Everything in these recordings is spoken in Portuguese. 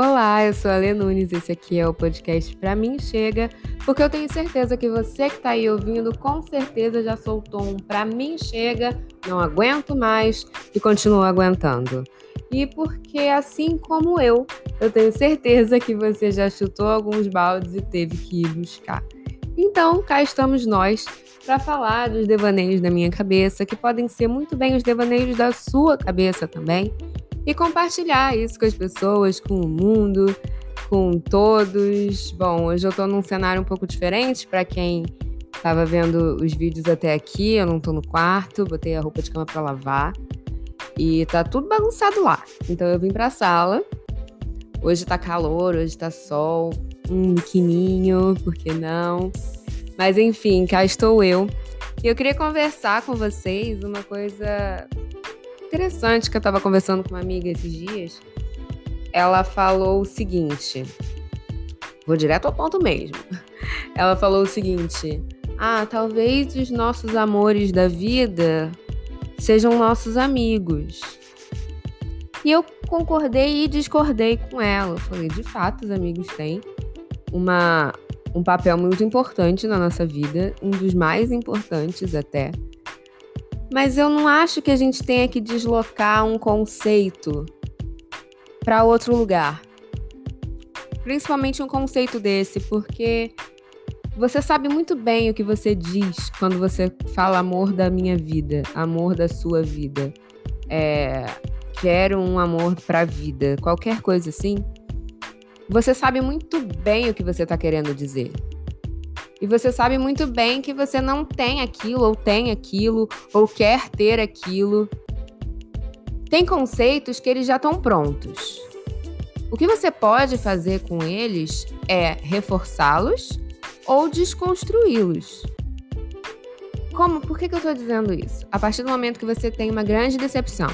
Olá, eu sou a Lê Nunes, esse aqui é o podcast Pra Mim Chega, porque eu tenho certeza que você que tá aí ouvindo, com certeza já soltou um Pra Mim Chega, não aguento mais e continua aguentando. E porque, assim como eu, eu tenho certeza que você já chutou alguns baldes e teve que ir buscar. Então, cá estamos nós para falar dos devaneios da minha cabeça, que podem ser muito bem os devaneios da sua cabeça também e compartilhar isso com as pessoas, com o mundo, com todos. Bom, hoje eu tô num cenário um pouco diferente para quem estava vendo os vídeos até aqui. Eu não tô no quarto, botei a roupa de cama para lavar e tá tudo bagunçado lá. Então eu vim pra sala. Hoje tá calor, hoje tá sol, um biquininho, por que não? Mas enfim, cá estou eu. E eu queria conversar com vocês uma coisa interessante que eu estava conversando com uma amiga esses dias. Ela falou o seguinte: vou direto ao ponto mesmo. Ela falou o seguinte: ah, talvez os nossos amores da vida sejam nossos amigos. E eu concordei e discordei com ela. Eu falei: de fato, os amigos têm uma, um papel muito importante na nossa vida, um dos mais importantes até. Mas eu não acho que a gente tenha que deslocar um conceito para outro lugar. Principalmente um conceito desse, porque você sabe muito bem o que você diz quando você fala amor da minha vida, amor da sua vida. É, quero um amor para a vida, qualquer coisa assim. Você sabe muito bem o que você está querendo dizer. E você sabe muito bem que você não tem aquilo, ou tem aquilo, ou quer ter aquilo. Tem conceitos que eles já estão prontos. O que você pode fazer com eles é reforçá-los ou desconstruí-los. Como? Por que, que eu estou dizendo isso? A partir do momento que você tem uma grande decepção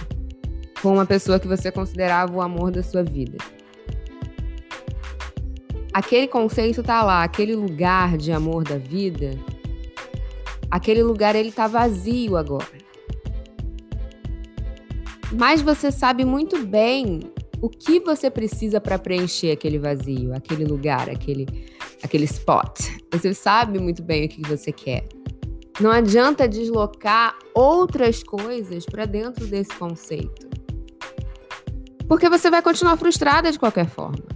com uma pessoa que você considerava o amor da sua vida aquele conceito tá lá, aquele lugar de amor da vida, aquele lugar ele tá vazio agora. Mas você sabe muito bem o que você precisa para preencher aquele vazio, aquele lugar, aquele aquele spot. Você sabe muito bem o que você quer. Não adianta deslocar outras coisas para dentro desse conceito. Porque você vai continuar frustrada de qualquer forma.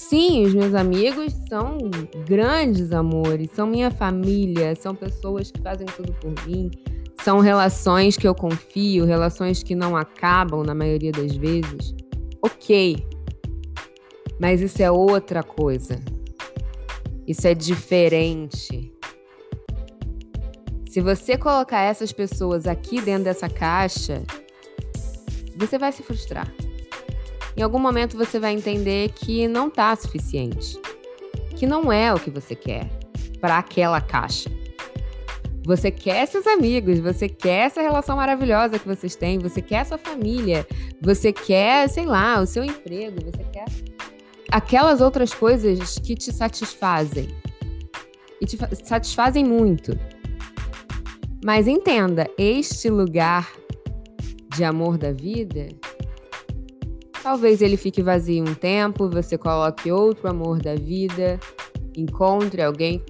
Sim, os meus amigos são grandes amores, são minha família, são pessoas que fazem tudo por mim, são relações que eu confio, relações que não acabam na maioria das vezes. Ok, mas isso é outra coisa. Isso é diferente. Se você colocar essas pessoas aqui dentro dessa caixa, você vai se frustrar. Em algum momento você vai entender que não tá suficiente, que não é o que você quer para aquela caixa. Você quer seus amigos, você quer essa relação maravilhosa que vocês têm, você quer sua família, você quer, sei lá, o seu emprego, você quer aquelas outras coisas que te satisfazem. E te satisfazem muito. Mas entenda, este lugar de amor da vida Talvez ele fique vazio um tempo, você coloque outro amor da vida, encontre alguém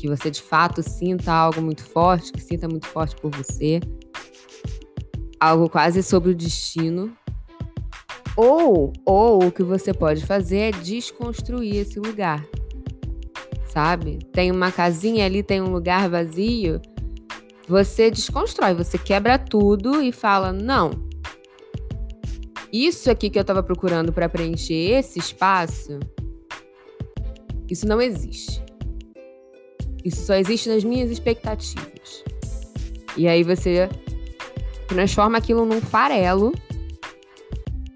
que você de fato sinta algo muito forte, que sinta muito forte por você, algo quase sobre o destino. Ou, ou o que você pode fazer é desconstruir esse lugar. Sabe? Tem uma casinha ali, tem um lugar vazio. Você desconstrói, você quebra tudo e fala: não, isso aqui que eu estava procurando para preencher esse espaço, isso não existe. Isso só existe nas minhas expectativas. E aí você transforma aquilo num farelo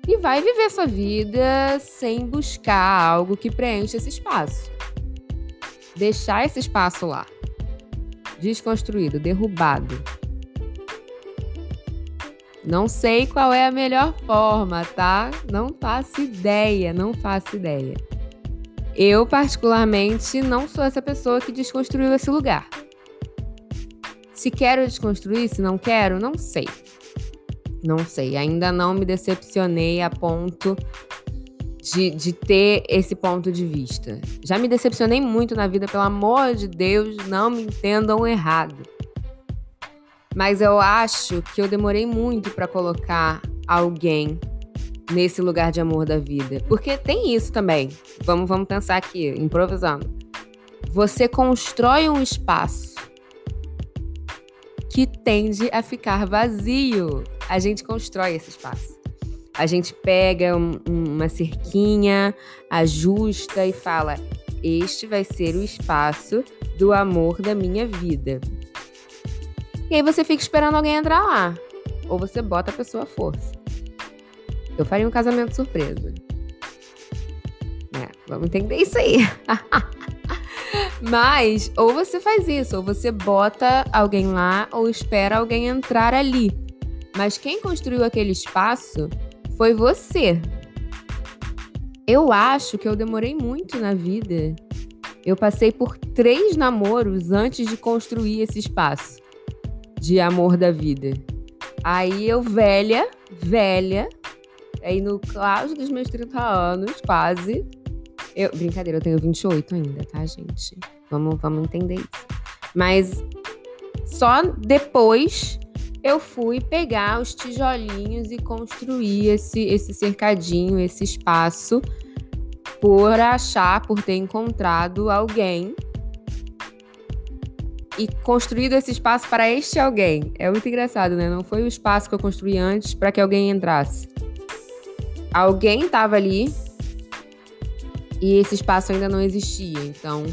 e vai viver sua vida sem buscar algo que preencha esse espaço. Deixar esse espaço lá, desconstruído, derrubado não sei qual é a melhor forma, tá? Não faço ideia, não faço ideia. Eu, particularmente, não sou essa pessoa que desconstruiu esse lugar. Se quero desconstruir, se não quero, não sei. Não sei. Ainda não me decepcionei a ponto de, de ter esse ponto de vista. Já me decepcionei muito na vida, pelo amor de Deus, não me entendam errado. Mas eu acho que eu demorei muito para colocar alguém nesse lugar de amor da vida. Porque tem isso também. Vamos, vamos pensar aqui, improvisando. Você constrói um espaço que tende a ficar vazio. A gente constrói esse espaço. A gente pega um, uma cerquinha, ajusta e fala: Este vai ser o espaço do amor da minha vida. E aí você fica esperando alguém entrar lá. Ou você bota a pessoa à força. Eu faria um casamento surpresa. É, vamos entender isso aí. Mas, ou você faz isso, ou você bota alguém lá, ou espera alguém entrar ali. Mas quem construiu aquele espaço foi você. Eu acho que eu demorei muito na vida. Eu passei por três namoros antes de construir esse espaço de amor da vida. Aí eu, velha, velha, aí no auge dos meus 30 anos, quase. Eu, brincadeira, eu tenho 28 ainda, tá, gente? Vamos, vamos entender isso. Mas só depois eu fui pegar os tijolinhos e construir esse, esse cercadinho, esse espaço, por achar, por ter encontrado alguém e construído esse espaço para este alguém. É muito engraçado, né? Não foi o espaço que eu construí antes para que alguém entrasse. Alguém estava ali e esse espaço ainda não existia. Então,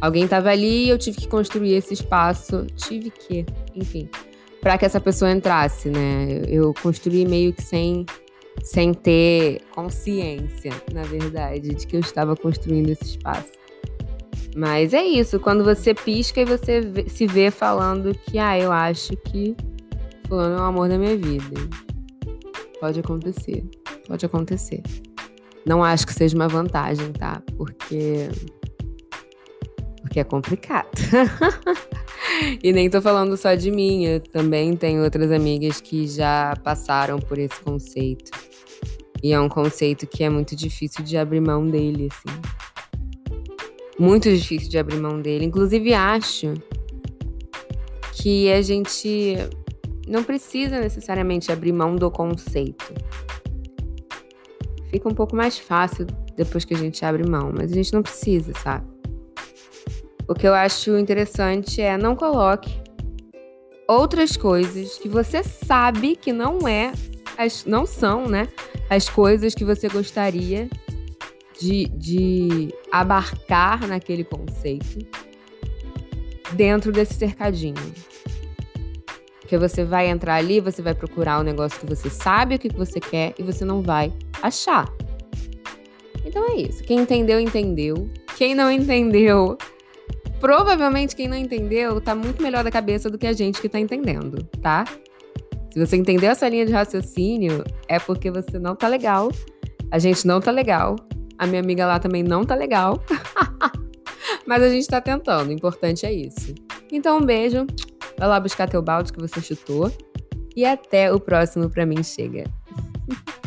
alguém estava ali e eu tive que construir esse espaço. Tive que, enfim, para que essa pessoa entrasse, né? Eu construí meio que sem sem ter consciência, na verdade, de que eu estava construindo esse espaço. Mas é isso, quando você pisca e você se vê falando que, ah, eu acho que fulano é o amor da minha vida. Pode acontecer, pode acontecer. Não acho que seja uma vantagem, tá? Porque. Porque é complicado. e nem tô falando só de mim, eu também tenho outras amigas que já passaram por esse conceito. E é um conceito que é muito difícil de abrir mão dele, assim muito difícil de abrir mão dele. Inclusive, acho que a gente não precisa necessariamente abrir mão do conceito. Fica um pouco mais fácil depois que a gente abre mão, mas a gente não precisa, sabe? O que eu acho interessante é não coloque outras coisas que você sabe que não é, as, não são, né, as coisas que você gostaria de, de abarcar naquele conceito dentro desse cercadinho. Porque você vai entrar ali, você vai procurar o um negócio que você sabe o que você quer e você não vai achar. Então é isso. Quem entendeu, entendeu. Quem não entendeu, provavelmente quem não entendeu tá muito melhor da cabeça do que a gente que tá entendendo, tá? Se você entendeu essa linha de raciocínio, é porque você não tá legal. A gente não tá legal. A minha amiga lá também não tá legal. Mas a gente tá tentando, o importante é isso. Então, um beijo. Vai lá buscar teu balde que você chutou. E até o próximo Pra Mim Chega.